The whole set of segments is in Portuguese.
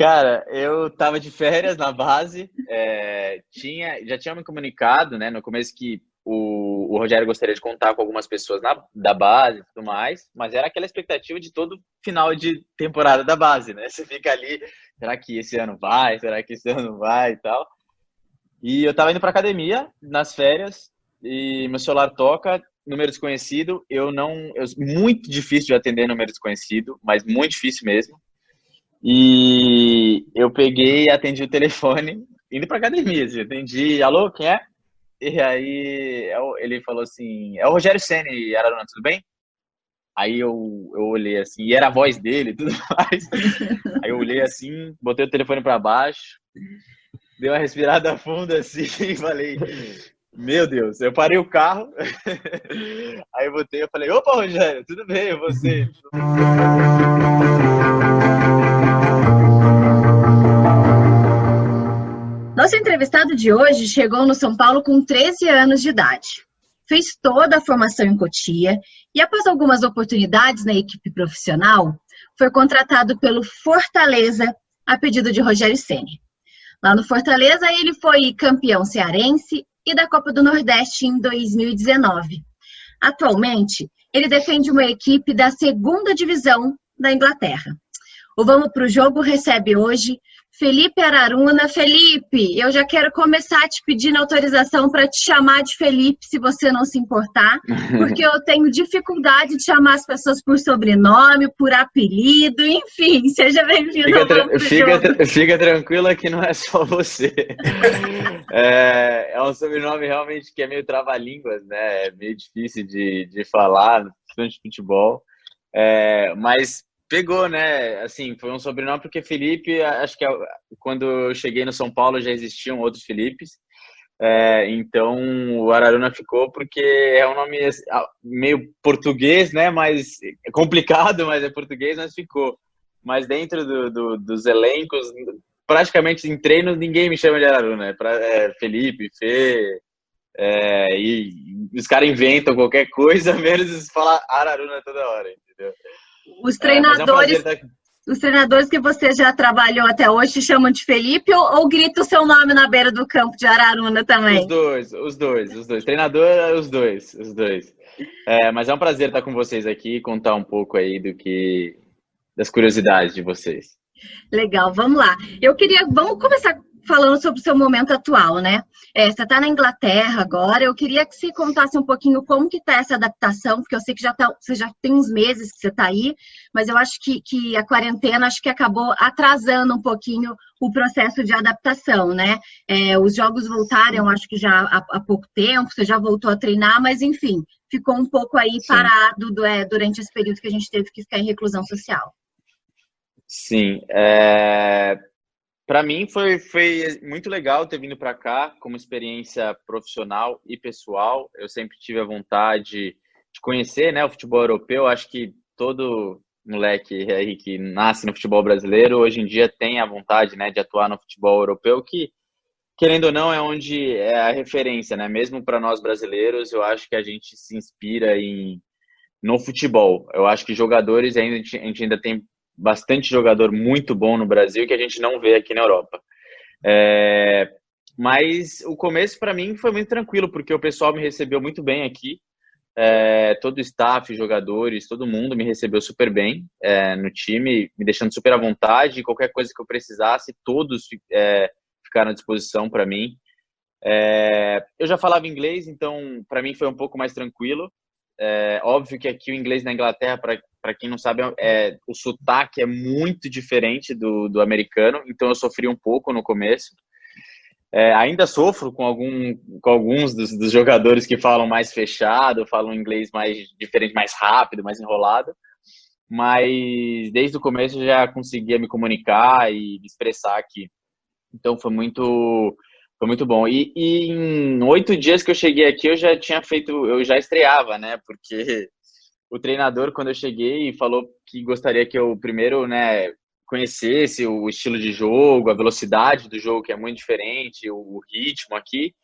Cara, eu tava de férias na base, é, tinha, já tinha me comunicado, né, no começo que o, o Rogério gostaria de contar com algumas pessoas na, da base e tudo mais, mas era aquela expectativa de todo final de temporada da base, né? Você fica ali, será que esse ano vai? Será que esse ano vai e tal? E eu tava indo pra academia nas férias e meu celular toca, número desconhecido. Eu não. Eu, muito difícil de atender número desconhecido, mas muito difícil mesmo. E eu peguei atendi o telefone indo pra academia. Assim, atendi, alô, quem é? E aí é ele falou assim: é o Rogério Senni, Araruna, tudo bem? Aí eu, eu olhei assim, e era a voz dele tudo mais. Aí eu olhei assim, botei o telefone para baixo, dei uma respirada funda assim e falei: Meu Deus, eu parei o carro. Aí eu botei, eu falei: Opa, Rogério, tudo bem? Você? Nosso entrevistado de hoje chegou no São Paulo com 13 anos de idade. Fez toda a formação em Cotia e, após algumas oportunidades na equipe profissional, foi contratado pelo Fortaleza a pedido de Rogério Ceni. Lá no Fortaleza, ele foi campeão cearense e da Copa do Nordeste em 2019. Atualmente, ele defende uma equipe da segunda divisão da Inglaterra. O Vamos para o Jogo recebe hoje Felipe Araruna. Felipe, eu já quero começar te pedindo autorização para te chamar de Felipe, se você não se importar, porque eu tenho dificuldade de chamar as pessoas por sobrenome, por apelido, enfim. Seja bem-vindo fica, tra fica, fica tranquila que não é só você. é, é, um sobrenome realmente que é meio trava-línguas, né? É meio difícil de, de falar, principalmente de futebol. É, mas pegou, né? Assim, foi um sobrenome porque Felipe, acho que quando eu cheguei no São Paulo já existiam outros Filipes. É, então o Araruna ficou porque é um nome meio português, né? Mas é complicado, mas é português, mas ficou. Mas dentro do, do, dos elencos, praticamente em treino, ninguém me chama de Araruna. É, é Felipe, Fê, é, e os caras inventam qualquer coisa, menos falar Araruna toda hora? Os treinadores, é, é um os treinadores que você já trabalhou até hoje te chamam de Felipe ou, ou grita o seu nome na beira do campo de Araruna também? Os dois, os dois, os dois. Treinador, os dois, os dois. É, mas é um prazer estar com vocês aqui e contar um pouco aí do que das curiosidades de vocês. Legal, vamos lá. Eu queria, vamos começar falando sobre o seu momento atual, né? É, você está na Inglaterra agora, eu queria que você contasse um pouquinho como que está essa adaptação, porque eu sei que já tá, você já tem uns meses que você está aí, mas eu acho que, que a quarentena acho que acabou atrasando um pouquinho o processo de adaptação, né? É, os jogos voltaram, acho que já há, há, pouco tempo, você já voltou a treinar, mas enfim, ficou um pouco aí Sim. parado do, é, durante esse período que a gente teve que ficar em reclusão social. Sim, é, para mim foi, foi muito legal ter vindo para cá como experiência profissional e pessoal. Eu sempre tive a vontade de conhecer né, o futebol europeu. Acho que todo moleque aí que nasce no futebol brasileiro hoje em dia tem a vontade né, de atuar no futebol europeu, que querendo ou não é onde é a referência, né? Mesmo para nós brasileiros, eu acho que a gente se inspira em no futebol. Eu acho que jogadores ainda a gente ainda tem bastante jogador muito bom no Brasil que a gente não vê aqui na Europa. É, mas o começo para mim foi muito tranquilo, porque o pessoal me recebeu muito bem aqui. É, todo o staff, jogadores, todo mundo me recebeu super bem é, no time, me deixando super à vontade. Qualquer coisa que eu precisasse, todos é, ficaram à disposição para mim. É, eu já falava inglês, então para mim foi um pouco mais tranquilo. É, óbvio que aqui o inglês na Inglaterra, para quem não sabe, é, o sotaque é muito diferente do, do americano, então eu sofri um pouco no começo. É, ainda sofro com, algum, com alguns dos, dos, jogadores que falam mais fechado, falam inglês mais diferente, mais rápido, mais enrolado. Mas desde o começo já conseguia me comunicar e me expressar aqui. Então foi muito foi muito bom. E, e, em oito dias que eu cheguei aqui, eu já tinha feito, eu já estreava, né? Porque o treinador, quando eu cheguei, falou que gostaria que eu primeiro, né, conhecesse o estilo de jogo, a velocidade do jogo, que é muito diferente, o ritmo aqui.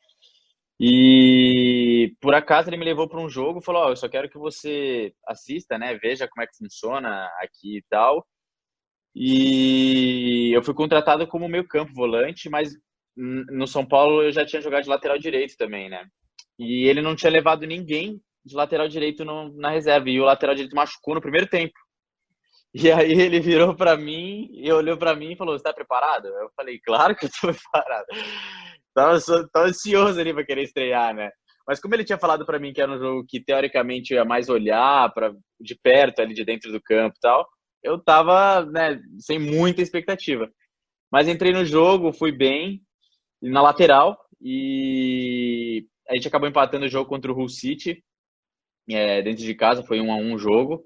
E por acaso ele me levou para um jogo, falou: oh, eu só quero que você assista, né, veja como é que funciona aqui e tal. E eu fui contratado como meio campo volante, mas no São Paulo eu já tinha jogado de lateral direito também, né? E ele não tinha levado ninguém de lateral direito no, na reserva. E o lateral direito machucou no primeiro tempo. E aí ele virou para mim e olhou para mim e falou: "Você tá preparado?" Eu falei: "Claro que eu tô preparado". Tava, tava ansioso ali para querer estrear, né? Mas como ele tinha falado para mim que era um jogo que teoricamente ia mais olhar para de perto ali de dentro do campo e tal, eu tava, né, sem muita expectativa. Mas entrei no jogo, fui bem na lateral e a gente acabou empatando o jogo contra o Hull City é, dentro de casa, foi um a um jogo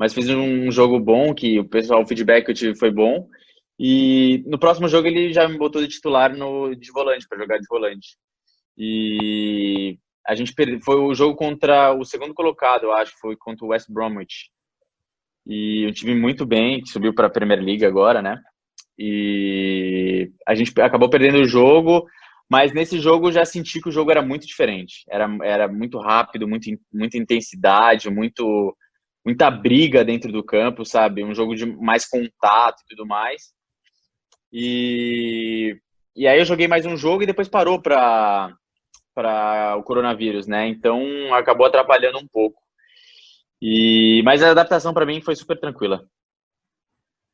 mas fiz um jogo bom, que o pessoal, o feedback que eu tive foi bom. E no próximo jogo ele já me botou de titular no, de volante, para jogar de volante. E a gente perdeu, foi o jogo contra o segundo colocado, eu acho, foi contra o West Bromwich. E um time muito bem, que subiu para a Premier League agora, né? E a gente acabou perdendo o jogo, mas nesse jogo eu já senti que o jogo era muito diferente. Era, era muito rápido, muito, muita intensidade, muito muita briga dentro do campo, sabe? Um jogo de mais contato e tudo mais. E, e aí eu joguei mais um jogo e depois parou para para o coronavírus, né? Então acabou atrapalhando um pouco. E mas a adaptação para mim foi super tranquila.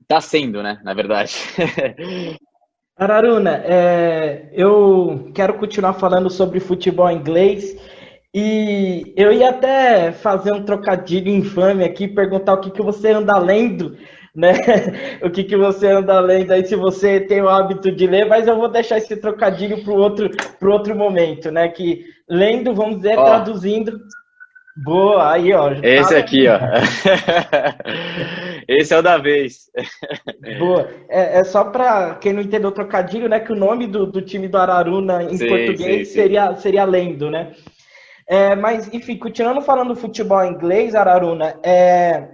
Tá sendo, né? Na verdade. Araruna, é, eu quero continuar falando sobre futebol inglês e eu ia até fazer um trocadilho infame aqui, perguntar o que, que você anda lendo, né? o que, que você anda lendo aí, se você tem o hábito de ler, mas eu vou deixar esse trocadilho para o outro, pro outro momento, né? Que lendo, vamos dizer, ó. traduzindo. Boa, aí, ó. Esse tá... aqui, ó. Esse é o da vez. Boa. É, é só para quem não entendeu o trocadilho, né? Que o nome do, do time do Araruna em sim, português sim, seria, sim. seria Lendo, né? É, mas, enfim, continuando falando do futebol inglês, Araruna, é,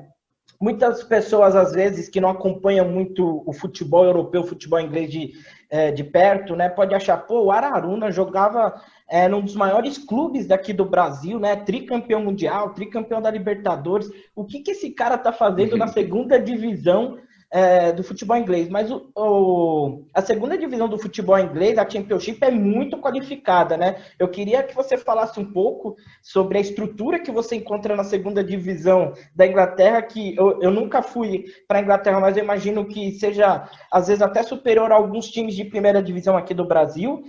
muitas pessoas, às vezes, que não acompanham muito o futebol europeu, o futebol inglês de, é, de perto, né, pode achar, pô, o Araruna jogava é, num dos maiores clubes daqui do Brasil, né, tricampeão mundial, tricampeão da Libertadores, o que, que esse cara tá fazendo na segunda divisão é, do futebol inglês, mas o, o, a segunda divisão do futebol inglês, a Championship, é muito qualificada, né? Eu queria que você falasse um pouco sobre a estrutura que você encontra na segunda divisão da Inglaterra, que eu, eu nunca fui para a Inglaterra, mas eu imagino que seja, às vezes, até superior a alguns times de primeira divisão aqui do Brasil.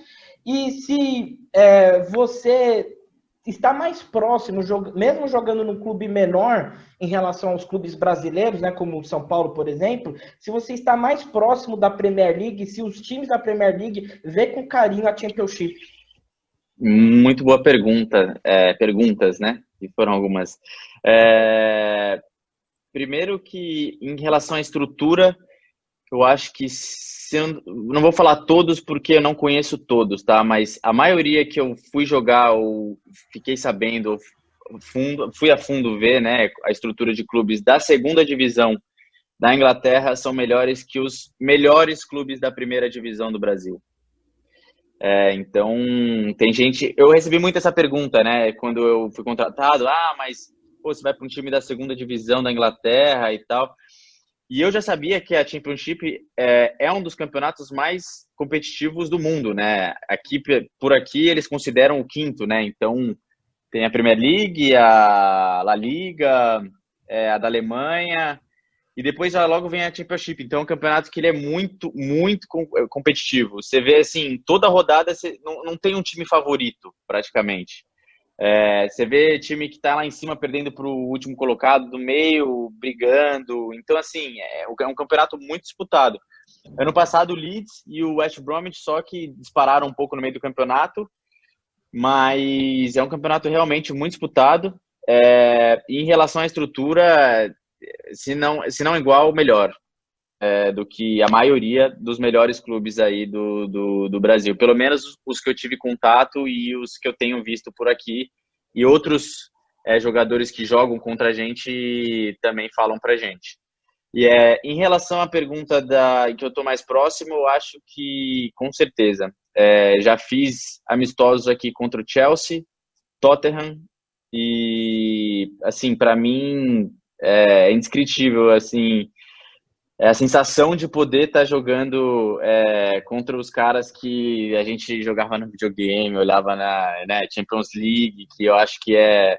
E se é, você está mais próximo, mesmo jogando num clube menor em relação aos clubes brasileiros, né, como o São Paulo, por exemplo, se você está mais próximo da Premier League, se os times da Premier League vê com carinho a Championship. Muito boa pergunta, é, perguntas, né? E foram algumas. É, primeiro que em relação à estrutura, eu acho que sendo, não vou falar todos porque eu não conheço todos, tá? Mas a maioria que eu fui jogar ou fiquei sabendo, fundo, fui a fundo ver, né, a estrutura de clubes da segunda divisão da Inglaterra são melhores que os melhores clubes da primeira divisão do Brasil. É, então, tem gente. Eu recebi muito essa pergunta, né? Quando eu fui contratado, ah, mas pô, você vai para um time da segunda divisão da Inglaterra e tal. E eu já sabia que a Championship é, é, um dos campeonatos mais competitivos do mundo, né? Aqui, por aqui eles consideram o quinto, né? Então tem a Premier League, a La Liga, é, a da Alemanha e depois já logo vem a Championship. Então é um campeonato que ele é muito, muito competitivo. Você vê assim, toda rodada você não, não tem um time favorito praticamente. É, você vê time que está lá em cima perdendo para o último colocado do meio, brigando. Então, assim, é, é um campeonato muito disputado. Ano passado, o Leeds e o West Bromwich só que dispararam um pouco no meio do campeonato, mas é um campeonato realmente muito disputado. É, em relação à estrutura, se não, se não igual, melhor é, do que a maioria dos melhores clubes aí do, do, do, Brasil. Pelo menos os que eu tive contato e os que eu tenho visto por aqui. E outros é, jogadores que jogam contra a gente também falam pra gente. E é, em relação à pergunta da que eu estou mais próximo, eu acho que com certeza. É, já fiz amistosos aqui contra o Chelsea, Tottenham e assim para mim é indescritível assim é a sensação de poder estar tá jogando é, contra os caras que a gente jogava no videogame, olhava na né, Champions League, que eu acho que é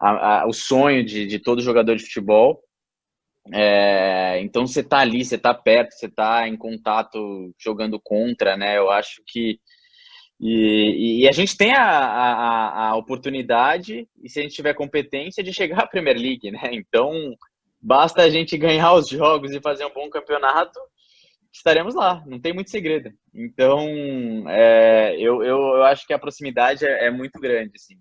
a, a, o sonho de, de todo jogador de futebol. É, então você tá ali, você tá perto, você tá em contato jogando contra, né? Eu acho que e, e, a gente tem a, a, a, oportunidade, e se a gente tiver competência, de chegar à Premier League, né? Então, basta a gente ganhar os jogos e fazer um bom campeonato, estaremos lá, não tem muito segredo. Então, é, eu, eu, eu, acho que a proximidade é, é muito grande, sim.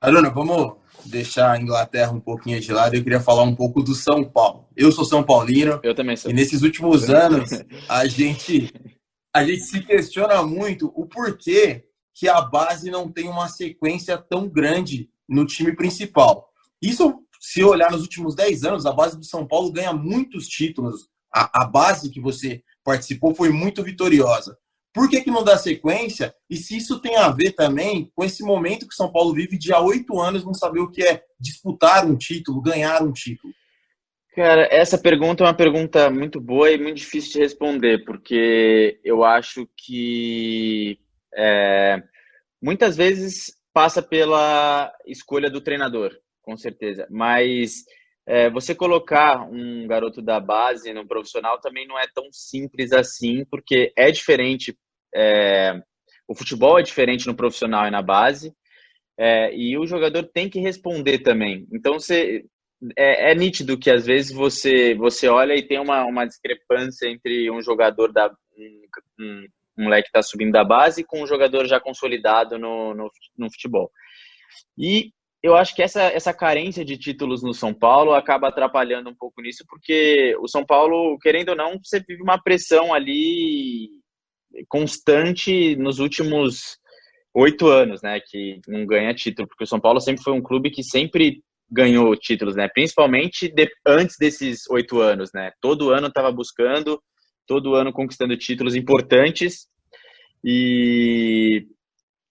Aruna, vamos deixar a Inglaterra um pouquinho de lado. Eu queria falar um pouco do São Paulo. Eu sou São Paulino. Eu também sou. E nesses últimos anos, a gente, a gente se questiona muito o porquê que a base não tem uma sequência tão grande no time principal. Isso, se olhar nos últimos 10 anos, a base do São Paulo ganha muitos títulos. A, a base que você participou foi muito vitoriosa. Por que, que não dá sequência? E se isso tem a ver também com esse momento que São Paulo vive de há oito anos não saber o que é disputar um título, ganhar um título? Cara, essa pergunta é uma pergunta muito boa e muito difícil de responder, porque eu acho que é, muitas vezes passa pela escolha do treinador, com certeza. Mas é, você colocar um garoto da base no profissional também não é tão simples assim, porque é diferente. É, o futebol é diferente no profissional e na base, é, e o jogador tem que responder também. Então, você, é, é, nítido que às vezes você, você olha e tem uma, uma discrepância entre um jogador da. Um, um, um moleque que está subindo da base com um jogador já consolidado no, no, no futebol. E eu acho que essa, essa carência de títulos no São Paulo acaba atrapalhando um pouco nisso, porque o São Paulo, querendo ou não, você vive uma pressão ali constante nos últimos oito anos, né, que não ganha título, porque o São Paulo sempre foi um clube que sempre ganhou títulos, né, principalmente de, antes desses oito anos, né, todo ano estava buscando, todo ano conquistando títulos importantes, e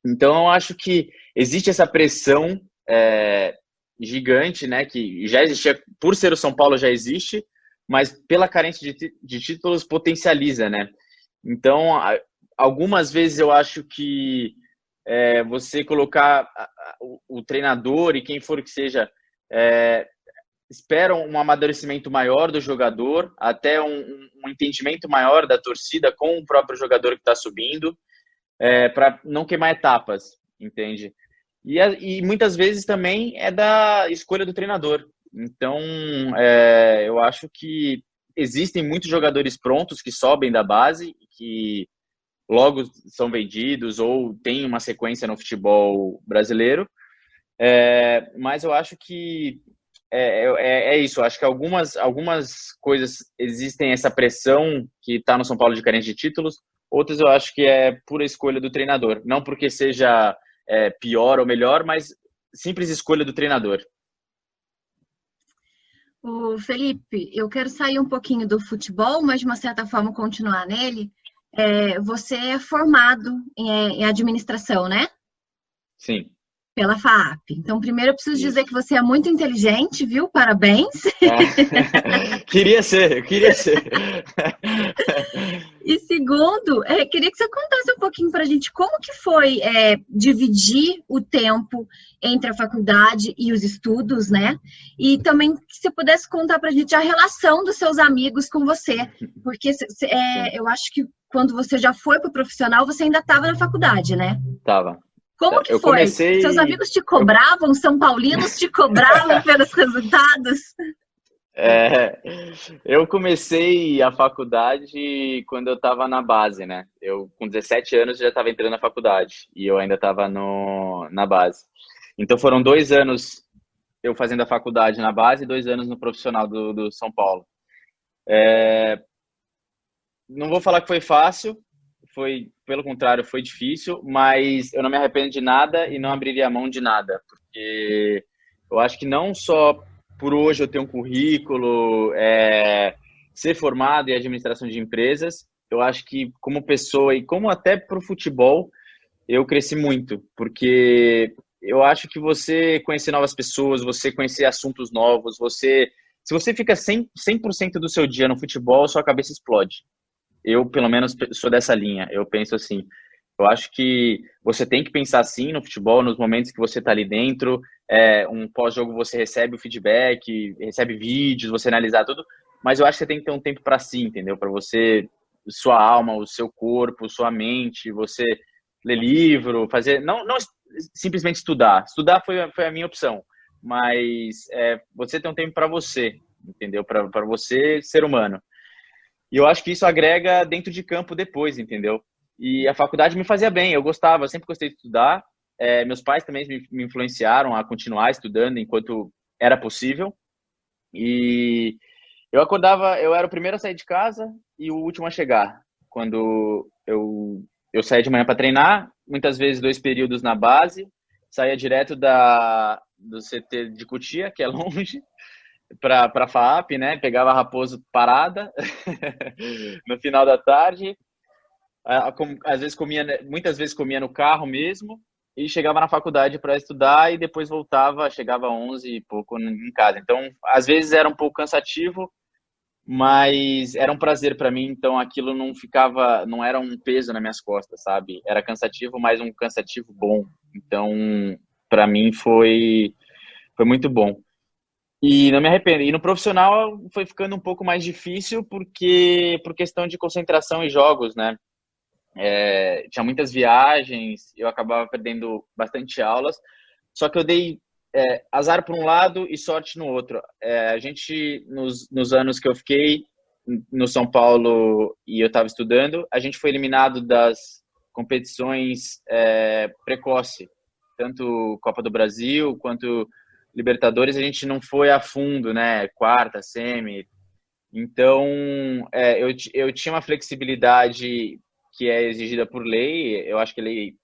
então eu acho que existe essa pressão é, gigante, né? Que já existia, por ser o São Paulo já existe, mas pela carência de, de títulos potencializa, né? Então, algumas vezes eu acho que é, você colocar o, o, treinador e quem for que seja é, esperam um amadurecimento maior do jogador, até um, um, entendimento maior da torcida com o próprio jogador que está subindo, é, para não queimar etapas, entende? E, e muitas vezes também é da escolha do treinador. Então, é, eu acho que existem muitos jogadores prontos que sobem da base, que logo são vendidos ou têm uma sequência no futebol brasileiro. É, mas eu acho que é, é, é, isso. Eu acho que algumas, algumas coisas existem essa pressão que está no São Paulo de carência de títulos, outras eu acho que é pura escolha do treinador. Não porque seja é, pior ou melhor, mas simples escolha do treinador. O Felipe, eu quero sair um pouquinho do futebol, mas de uma certa forma continuar nele. É, você é formado em, em administração, né? Sim pela FAP. Então, primeiro eu preciso Isso. dizer que você é muito inteligente, viu? Parabéns. É. queria ser, eu queria ser. e segundo, é, queria que você contasse um pouquinho para a gente como que foi é, dividir o tempo entre a faculdade e os estudos, né? E também que você pudesse contar para a gente a relação dos seus amigos com você, porque é, eu acho que quando você já foi para o profissional, você ainda estava na faculdade, né? Tava. Como que eu foi? Comecei... Seus amigos te cobravam? São Paulinos te cobravam pelos resultados? É, eu comecei a faculdade quando eu estava na base, né? Eu, com 17 anos, já estava entrando na faculdade e eu ainda estava na base. Então foram dois anos eu fazendo a faculdade na base e dois anos no profissional do, do São Paulo. É, não vou falar que foi fácil, foi, pelo contrário, foi difícil, mas eu não me arrependo de nada e não abriria a mão de nada, porque eu acho que não só por hoje eu ter um currículo, é, ser formado em administração de empresas, eu acho que como pessoa e como até para o futebol, eu cresci muito, porque eu acho que você conhecer novas pessoas, você conhecer assuntos novos, você Se você fica 100%, 100 do seu dia no futebol, sua cabeça explode. Eu, pelo menos, sou dessa linha. Eu penso assim, eu acho que você tem que pensar assim no futebol, nos momentos que você está ali dentro. É, um pós-jogo você recebe o feedback, recebe vídeos, você analisar tudo. Mas eu acho que você tem que ter um tempo para si, entendeu? Para você, sua alma, o seu corpo, sua mente, você ler livro, fazer. Não, não simplesmente estudar. Estudar foi, foi a minha opção. Mas é, você tem um tempo para você, entendeu? Para você, ser humano. E eu acho que isso agrega dentro de campo depois, entendeu? E a faculdade me fazia bem, eu gostava, eu sempre gostei de estudar. É, meus pais também me, me influenciaram a continuar estudando enquanto era possível. E eu acordava, eu era o primeiro a sair de casa e o último a chegar. Quando eu, eu saía de manhã para treinar, muitas vezes dois períodos na base, saía direto da, do CT de Cutia, que é longe, para a FAP, né? Pegava a Raposo parada no final da tarde, às vezes comia, muitas vezes comia no carro mesmo e chegava na faculdade para estudar e depois voltava, chegava às 11 e pouco em casa. Então, às vezes era um pouco cansativo, mas era um prazer para mim, então aquilo não ficava, não era um peso nas minhas costas, sabe? Era cansativo, mas um cansativo bom. Então, para mim foi foi muito bom. E não me arrependo. E no profissional foi ficando um pouco mais difícil porque por questão de concentração e jogos, né? É, tinha muitas viagens, eu acabava perdendo bastante aulas, só que eu dei é, azar por um lado e sorte no outro. É, a gente, nos, nos anos que eu fiquei no São Paulo e eu estava estudando, a gente foi eliminado das competições é, precoce, tanto Copa do Brasil quanto Libertadores, a gente não foi a fundo, né? Quarta, semi. Então, é, eu, eu tinha uma flexibilidade que é exigida por lei, eu acho que lei,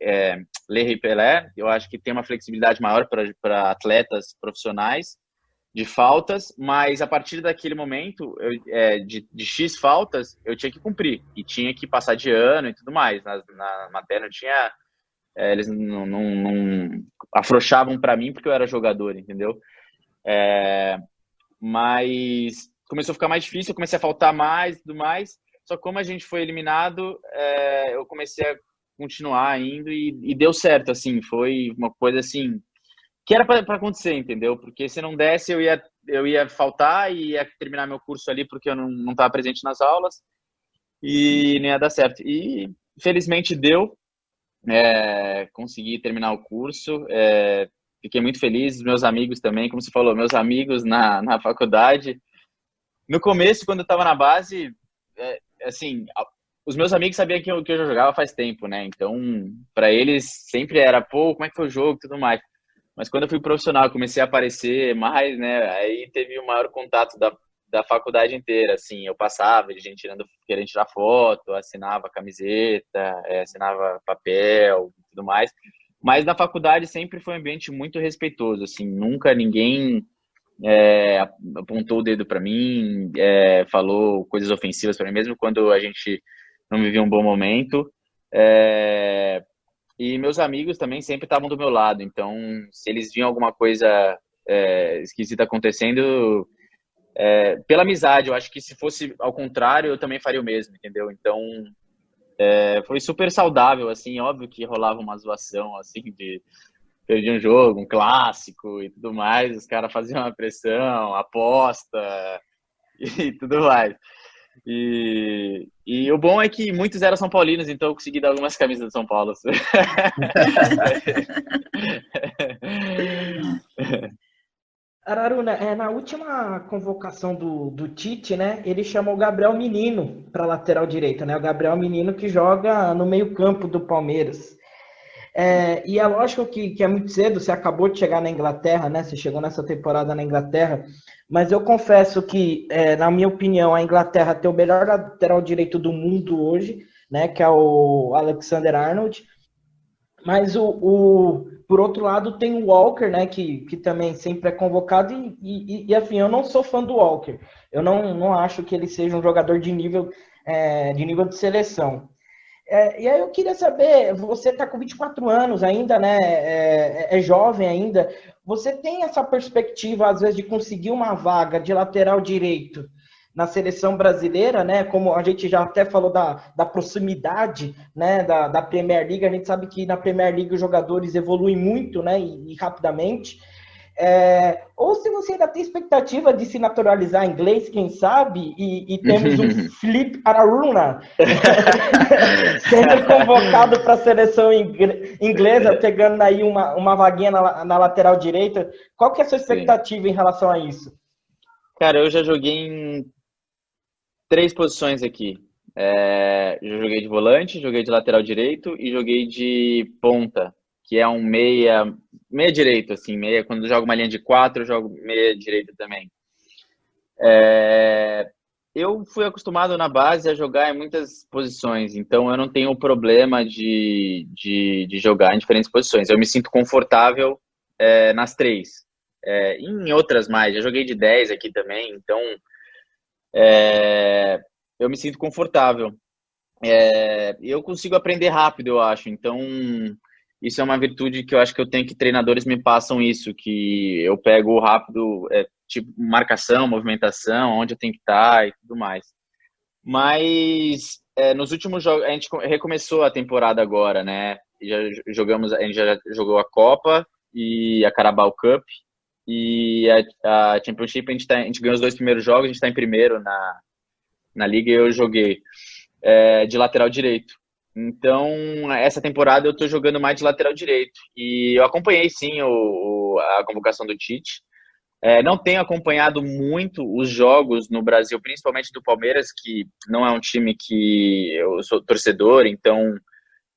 é, lei Repelé, eu acho que tem uma flexibilidade maior para atletas profissionais de faltas, mas a partir daquele momento, eu, é, de, de, X faltas, eu tinha que cumprir, e tinha que passar de ano e tudo mais. Na, na matéria tinha. É, eles não, não, não afrouxavam para mim porque eu era jogador, entendeu? É, mas começou a ficar mais difícil, eu comecei a faltar mais e tudo mais. Só que como a gente foi eliminado, é, eu comecei a continuar indo e, e, deu certo, assim, foi uma coisa assim que era para acontecer, entendeu? Porque se não desse, eu ia eu ia faltar e ia terminar meu curso ali porque eu não não estava presente nas aulas e nem ia dar certo. E felizmente deu, é, consegui terminar o curso, é, fiquei muito feliz, meus amigos também, como você falou, meus amigos na, na faculdade. No começo, quando eu estava na base, é, assim, os meus amigos sabiam que eu, que eu já jogava faz tempo, né? Então, para eles sempre era, pô, como é que foi o jogo e tudo mais. Mas quando eu fui profissional, comecei a aparecer mais, né? Aí teve o maior contato da, da faculdade inteira, assim. Eu passava, gente tirando, querendo tirar foto, assinava camiseta, é, assinava papel tudo mais. Mas na faculdade sempre foi um ambiente muito respeitoso, assim. Nunca ninguém é, apontou o dedo para mim, é, falou coisas ofensivas para mim, mesmo quando a gente não vivia um bom momento. É, e meus amigos também sempre estavam do meu lado, então se eles viam alguma coisa é, esquisita acontecendo, é, pela amizade, eu acho que se fosse ao contrário, eu também faria o mesmo, entendeu? Então é, foi super saudável, assim, óbvio que rolava uma zoação, assim, de perdi um jogo, um clássico e tudo mais, os caras faziam uma pressão, aposta e tudo mais. E, e o bom é que muitos eram São Paulinos, então eu consegui dar algumas camisas de São Paulo. Araruna, é, na última convocação do, do Tite, né, ele chamou o Gabriel Menino para lateral direita, né? O Gabriel Menino que joga no meio-campo do Palmeiras. É, e é lógico que, que, é muito cedo, você acabou de chegar na Inglaterra, né? Você chegou nessa temporada na Inglaterra, mas eu confesso que, é, na minha opinião, a Inglaterra tem o melhor lateral direito do mundo hoje, né? Que é o Alexander Arnold. Mas o, o por outro lado tem o Walker, né? Que, que também sempre é convocado e, e, e assim, eu não sou fã do Walker. Eu não, não acho que ele seja um jogador de nível é, de nível de seleção. É, e aí eu queria saber, você está com 24 anos ainda, né? É, é, jovem ainda. Você tem essa perspectiva, às vezes, de conseguir uma vaga de lateral direito na seleção brasileira, né? Como a gente já até falou da, da proximidade né? Da, da Premier League, a gente sabe que na Premier League os jogadores evoluem muito né? e, e rapidamente. É, ou se você ainda tem expectativa de se naturalizar em inglês, quem sabe, e, e temos um Felipe Araruna sendo convocado para a seleção inglesa, pegando aí uma, uma vaguinha na, na lateral direita. Qual que é a sua expectativa Sim. em relação a isso? Cara, eu já joguei em três posições aqui. É, joguei de volante, joguei de lateral direito e joguei de ponta que é um meia, meia direito, assim, meia, quando eu jogo uma linha de quatro, eu jogo meia direita também. É, eu fui acostumado na base a jogar em muitas posições, então eu não tenho problema de, de, de jogar em diferentes posições. Eu me sinto confortável é, nas três. É, em outras mais, já joguei de 10 aqui também, então é, eu me sinto confortável. É, eu consigo aprender rápido, eu acho. Então, isso é uma virtude que eu acho que eu tenho que treinadores me passam isso, que eu pego rápido, é, tipo, marcação, movimentação, onde eu tenho que estar e tudo mais. Mas é, nos últimos jogos, a gente recomeçou a temporada agora, né? Já jogamos, a gente já jogou a Copa e a Carabao Cup e a, a Championship a gente, tá, a gente ganhou os dois primeiros jogos, a gente está em primeiro na, na liga e eu joguei é, de lateral direito. Então, essa temporada eu estou jogando mais de lateral direito. E eu acompanhei sim o, o a convocação do Tite. É, não tenho acompanhado muito os jogos no Brasil, principalmente do Palmeiras, que não é um time que eu sou torcedor, então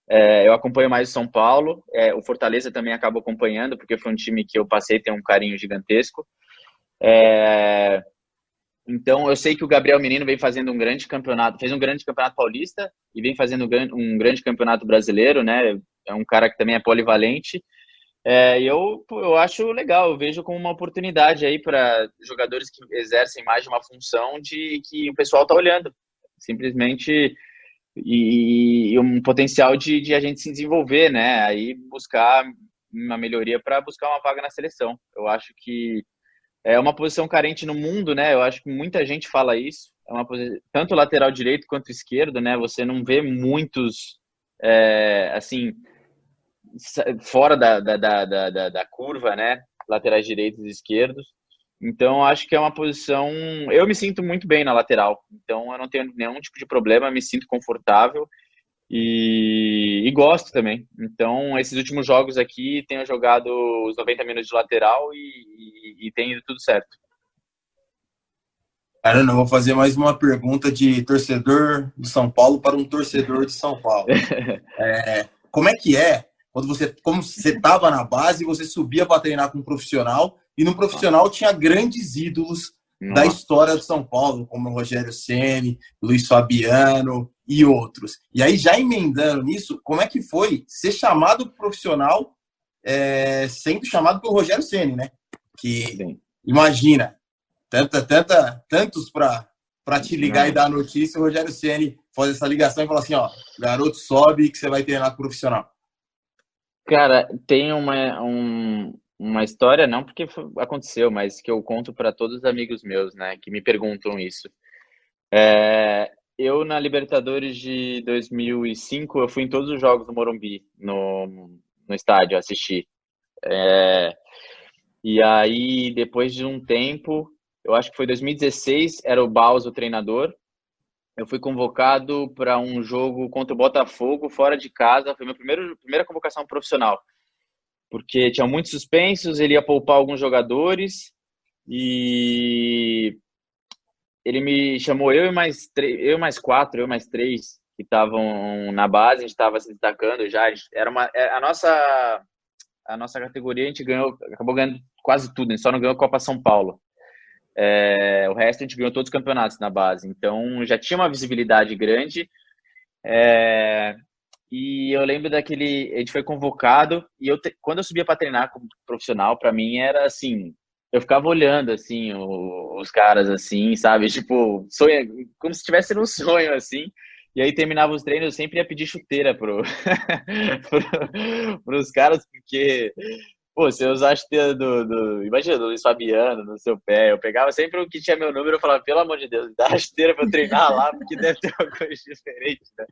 é, eu acompanho mais o São Paulo. É, o Fortaleza também acabo acompanhando, porque foi um time que eu passei a ter um carinho gigantesco. É, então, eu sei que o Gabriel Menino vem fazendo um grande campeonato, fez um grande campeonato paulista e vem fazendo um grande campeonato brasileiro, né? É um cara que também é polivalente. É, eu, eu acho legal, eu vejo como uma oportunidade aí para jogadores que exercem mais de uma função de que o pessoal está olhando. Simplesmente e, e, um potencial de, de a gente se desenvolver, né? Aí buscar uma melhoria para buscar uma vaga na seleção. Eu acho que é uma posição carente no mundo, né? Eu acho que muita gente fala isso. É uma posição, tanto lateral direito quanto esquerdo, né? Você não vê muitos, é, assim, fora da, da, da, da, da curva, né? Laterais direitos e esquerdos. Então, acho que é uma posição. Eu me sinto muito bem na lateral. Então, eu não tenho nenhum tipo de problema, me sinto confortável e, e, gosto também. Então, esses últimos jogos aqui, tenho jogado os 90 minutos de lateral e, e, e tem ido tudo certo. Cara, eu vou fazer mais uma pergunta de torcedor de São Paulo para um torcedor de São Paulo. É, como é que é quando você, como você estava na base, você subia para treinar com um profissional e no profissional tinha grandes ídolos nossa. da história de São Paulo, como Rogério Ceni, Luiz Fabiano e outros. E aí, já emendando nisso, como é que foi ser chamado profissional é, sendo chamado pelo Rogério Ceni, né? Que Sim. imagina, tanta, tanta, tantos para para te ligar Não. e dar a notícia, o Rogério Ceni faz essa ligação e fala assim, ó, garoto sobe que você vai treinar profissional. Cara, tem uma, um, uma história, não porque aconteceu, mas que eu conto para todos os amigos meus, né, que me perguntam isso. É, eu, na Libertadores de 2005, eu fui em todos os jogos do Morumbi, no, no estádio, assistir. É, e aí, depois de um tempo, eu acho que foi 2016, era o Baus o treinador, eu fui convocado para um jogo contra o Botafogo, fora de casa, foi minha primeira, primeira convocação profissional porque tinha muitos suspensos, ele ia poupar alguns jogadores e ele me chamou eu e mais três, eu mais quatro, eu mais três que estavam na base, a gente estava se destacando já, era uma é, a nossa a nossa categoria a gente ganhou, acabou ganhando quase tudo, só não ganhou a Copa São Paulo. É, o resto a gente ganhou todos os campeonatos na base, então já tinha uma visibilidade grande. É, e eu lembro daquele. A gente foi convocado e eu, quando eu subia para treinar como profissional, para mim era assim. Eu ficava olhando, assim, os caras, assim, sabe? Tipo, sonho, como se estivesse um sonho, assim. E aí terminava os treinos, eu sempre ia pedir chuteira pro, pro, pros caras, porque, pô, se eu usar a chuteira do, do, imagina, do Luiz Fabiano no seu pé, eu pegava sempre o que tinha meu número, eu falava, pelo amor de Deus, dá a chuteira pra eu treinar lá, porque deve ter uma coisa diferente, né?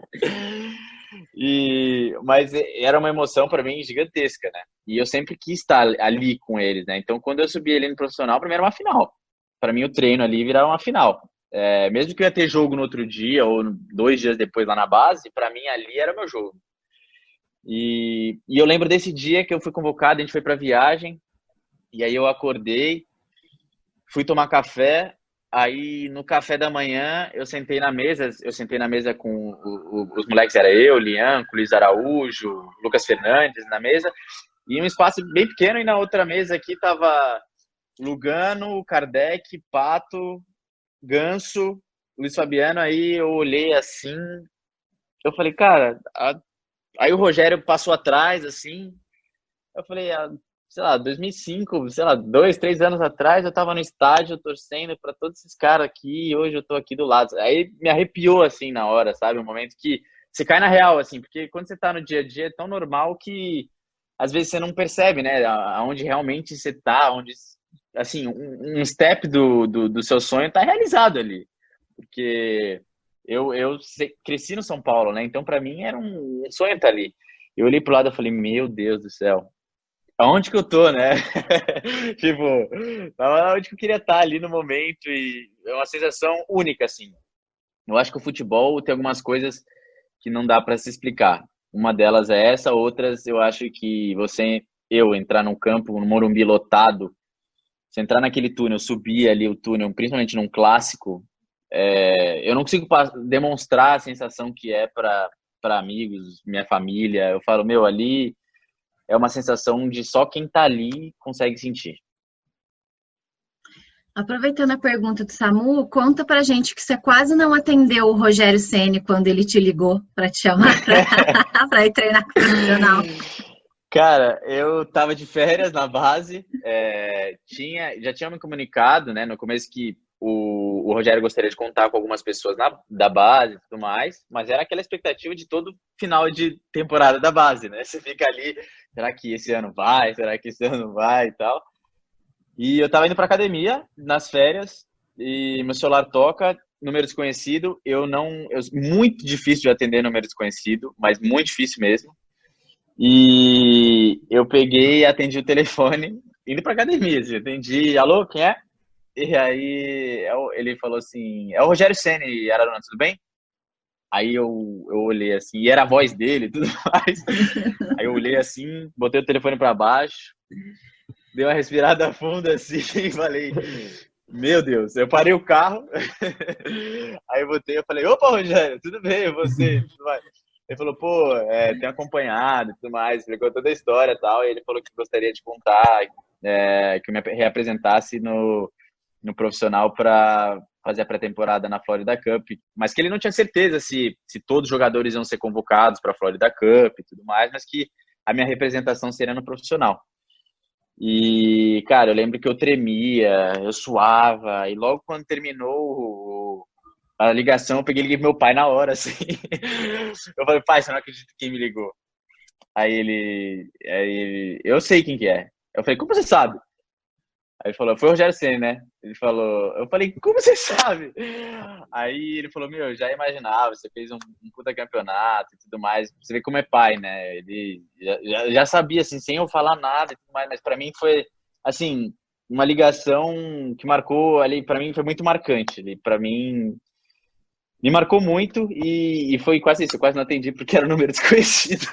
E, mas era uma emoção para mim gigantesca, né? E eu sempre quis estar ali com eles, né? Então, quando eu subi ali no profissional, era uma final. Para mim, o treino ali virava uma final. É, mesmo que eu ia ter jogo no outro dia ou dois dias depois lá na base, para mim ali era meu jogo. E, e, eu lembro desse dia que eu fui convocado, a gente foi para viagem, e aí eu acordei, fui tomar café, aí no café da manhã eu sentei na mesa, eu sentei na mesa com o, o, os moleques, era eu, Lian, Luiz Araújo, Lucas Fernandes na mesa, e um espaço bem pequeno, e na outra mesa aqui tava Lugano, Kardec, Pato, Ganso, Luiz Fabiano, aí eu olhei assim, eu falei, cara, a... aí o Rogério passou atrás, assim, eu falei, ah, sei lá, 2005, sei lá, dois, três anos atrás, eu tava no estádio torcendo para todos esses caras aqui, e hoje eu tô aqui do lado. Aí me arrepiou, assim, na hora, sabe? Um momento que você cai na real, assim, porque quando você tá no dia a dia é tão normal que às vezes você não percebe, né, aonde realmente você tá, onde assim, um, um step do, do, do, seu sonho está realizado ali. Porque eu, eu cresci no São Paulo, né? Então, para mim, era um, sonho estar ali. Eu olhei pro lado e falei, meu Deus do céu, aonde que eu tô, né? tipo, onde que eu queria estar ali no momento e é uma sensação única, assim. Eu acho que o futebol tem algumas coisas que não dá para se explicar. Uma delas é essa, outras eu acho que você, eu, entrar num campo, no Morumbi lotado, se entrar naquele túnel, subir ali o túnel, principalmente num clássico, é, eu não consigo demonstrar a sensação que é para amigos, minha família. Eu falo, meu, ali é uma sensação de só quem tá ali consegue sentir. Aproveitando a pergunta do Samu, conta pra gente que você quase não atendeu o Rogério Ceni quando ele te ligou para te chamar para ir treinar com o profissional. Cara, eu tava de férias na base, é, tinha, já tinha me comunicado, né, no começo que o, o Rogério gostaria de contar com algumas pessoas na, da base e tudo mais, mas era aquela expectativa de todo final de temporada da base, né? Você fica ali, será que esse ano vai? Será que esse ano vai e tal? E eu tava indo pra academia nas férias e meu celular toca, número desconhecido, eu não, eu, muito difícil de atender número desconhecido, mas muito difícil mesmo. E eu peguei atendi o telefone indo pra academia. Assim, atendi, alô, quem é? E aí é ele falou assim: é o Rogério Senni, Araruna, tudo bem? Aí eu, eu olhei assim, e era a voz dele tudo mais. Aí eu olhei assim, botei o telefone para baixo, dei uma respirada funda assim e falei: Meu Deus, eu parei o carro. Aí eu botei, eu falei: Opa, Rogério, tudo bem? Você? Tudo mais? Ele falou, pô, é, tem acompanhado e tudo mais, explicou toda a história e tal, e ele falou que gostaria de contar, é, que me reapresentasse no, no profissional para fazer a pré-temporada na Florida Cup, mas que ele não tinha certeza se, se todos os jogadores iam ser convocados para a Florida Cup e tudo mais, mas que a minha representação seria no profissional. E, cara, eu lembro que eu tremia, eu suava, e logo quando terminou a ligação, eu peguei e liguei pro meu pai na hora, assim. Eu falei, pai, você não acredita quem me ligou. Aí ele, aí ele, eu sei quem que é. Eu falei, como você sabe? Aí ele falou, foi o Rogério Senna, né? Ele falou, eu falei, como você sabe? Aí ele falou, meu, eu já imaginava, você fez um, um puta campeonato e tudo mais. Você vê como é pai, né? Ele já, já sabia, assim, sem eu falar nada e tudo mais, mas pra mim foi, assim, uma ligação que marcou ali, para mim foi muito marcante. Ali, para mim me marcou muito e, e, foi quase isso, eu quase não atendi porque era um número desconhecido.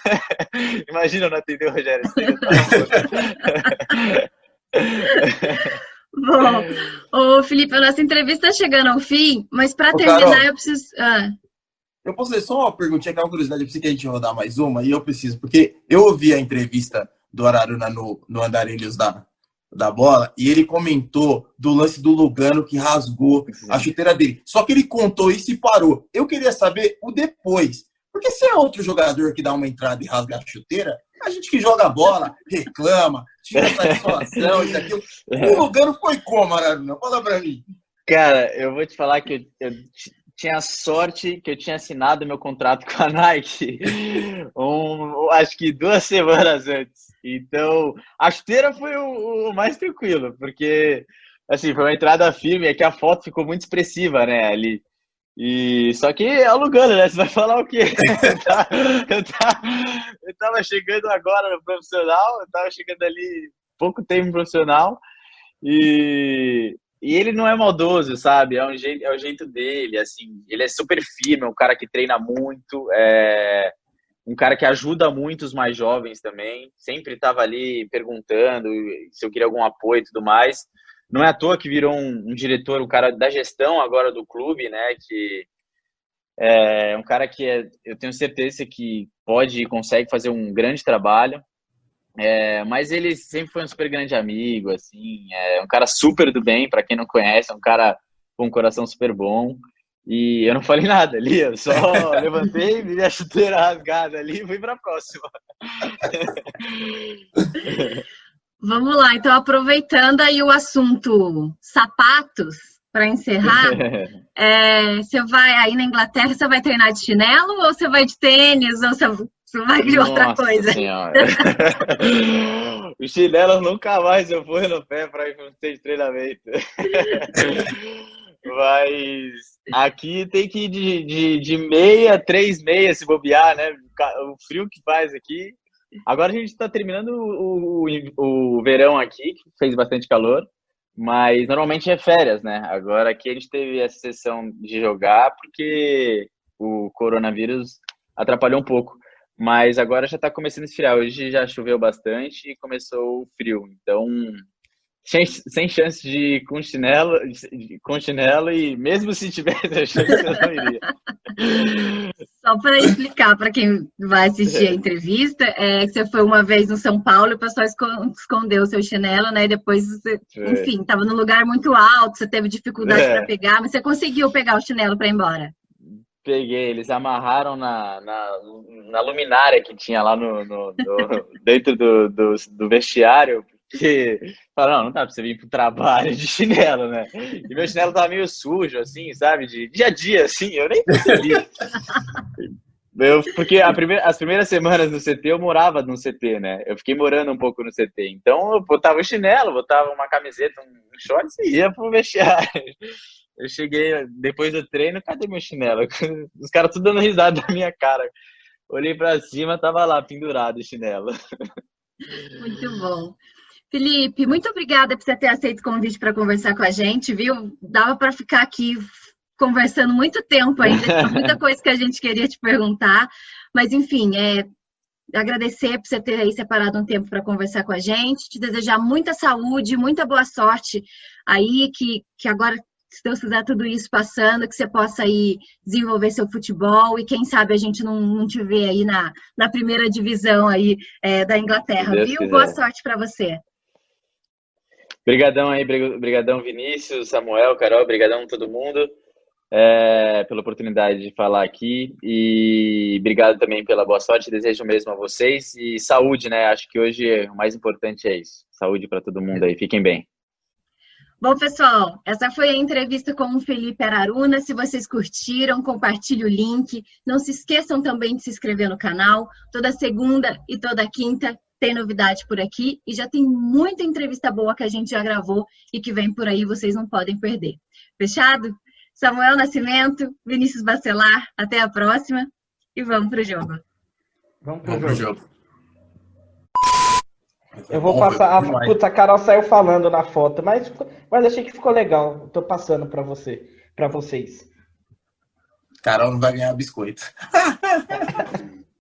Imagina eu não atender o Rogério. Bom, ô Felipe, a nossa entrevista está chegando ao fim, mas para terminar Carol, eu preciso. Ah. Eu posso fazer só uma perguntinha, que é uma curiosidade, eu preciso que a gente rodar mais uma, e eu preciso, porque eu ouvi a entrevista do Araruna no, no Andarilhos da, da bola e ele comentou do lance do Lugano que rasgou a chuteira dele. Só que ele contou isso e parou. Eu queria saber o depois. Porque se é outro jogador que dá uma entrada e rasga a chuteira, a gente que joga bola, reclama, tira satisfação, isso aqui. O Lugano foi como, Araruna? Fala pra mim. Cara, eu vou te falar que eu, eu tinha sorte que eu tinha assinado meu contrato com a Nike, um, acho que duas semanas antes. Então, a chuteira foi o, o, mais tranquilo, porque assim, foi uma entrada firme, é que a foto ficou muito expressiva, né, ali. E só que alugando, né? Você vai falar o quê? eu, tava, eu tava chegando agora no profissional, eu tava chegando ali pouco tempo profissional e, e ele não é maldoso, sabe? É, um jeito, é o jeito dele, assim. Ele é super firme, é um cara que treina muito, é um cara que ajuda muito os mais jovens também. Sempre estava ali perguntando se eu queria algum apoio e tudo mais. Não é à toa que virou um, um diretor, um cara da gestão agora do clube, né? Que é um cara que é, eu tenho certeza que pode e consegue fazer um grande trabalho. É, mas ele sempre foi um super grande amigo, assim, é um cara super do bem, para quem não conhece, é um cara com um coração super bom. E eu não falei nada ali, eu só levantei, vi a chuteira rasgada ali e fui para a próxima. Vamos lá, então aproveitando aí o assunto sapatos, para encerrar, é, você vai aí na Inglaterra, você vai treinar de chinelo ou você vai de tênis ou você vai de outra coisa. o chinelo nunca mais eu fui no pé para ir para de treinamento. Mas aqui tem que ir de, de, de meia, três meias se bobear, né? O frio que faz aqui. Agora a gente está terminando o, o, o verão aqui, que fez bastante calor. Mas normalmente é férias, né? Agora aqui a gente teve essa sessão de jogar porque o coronavírus atrapalhou um pouco. Mas agora já está começando a esfriar. Hoje já choveu bastante e começou o frio. Então, sem, sem chance de ir com chinelo, com chinelo e mesmo se tivesse a chance, eu não iria. Só para explicar para quem vai assistir a entrevista, é que você foi uma vez no São Paulo e o pessoal escondeu o seu chinelo, né? E depois, você, enfim, estava num lugar muito alto, você teve dificuldade é. para pegar, mas você conseguiu pegar o chinelo para ir embora. Peguei, eles amarraram na, na, na luminária que tinha lá no, no, no dentro do, do, do, vestiário, porque falaram, não, não dá pra você vir pro trabalho de chinelo, né? E meu chinelo tava meio sujo, assim, sabe? De dia a dia, assim, eu nem percebi. Eu, porque primeira, as primeiras semanas no CT eu morava no CT, né? Eu fiquei morando um pouco no CT. Então eu botava o chinelo, botava uma camiseta, um shorts e ia pro vestiário. Eu cheguei depois do treino, cadê meu chinelo? Os caras tudo dando risada da minha cara. Olhei para cima, tava lá pendurado o chinelo. Muito bom. Felipe, muito obrigada por você ter aceito o convite para conversar com a gente, viu? Dava para ficar aqui conversando muito tempo ainda, muita coisa que a gente queria te perguntar, mas enfim, é agradecer por você ter aí separado um tempo para conversar com a gente, te desejar muita saúde, muita boa sorte aí, que, que agora se Deus quiser tudo isso passando, que você possa aí desenvolver seu futebol e quem sabe a gente não, não te vê aí na, na primeira divisão aí é, da Inglaterra, viu? Quiser. Boa sorte para você. Obrigadão aí, obrigadão Vinícius, Samuel, Carol, obrigadão todo mundo é, pela oportunidade de falar aqui e obrigado também pela boa sorte, desejo mesmo a vocês e saúde, né? Acho que hoje o mais importante é isso, saúde para todo mundo aí, fiquem bem. Bom, pessoal, essa foi a entrevista com o Felipe Araruna. Se vocês curtiram, compartilhe o link. Não se esqueçam também de se inscrever no canal. Toda segunda e toda quinta tem novidade por aqui e já tem muita entrevista boa que a gente já gravou e que vem por aí, vocês não podem perder. Fechado? Samuel Nascimento, Vinícius Bacelar, até a próxima e vamos pro jogo. Vamos pro vamos jogo. jogo. Eu vou passar. A, puta, a Carol saiu falando na foto, mas, mas achei que ficou legal. Tô passando para você, para vocês. Carol não vai ganhar biscoito.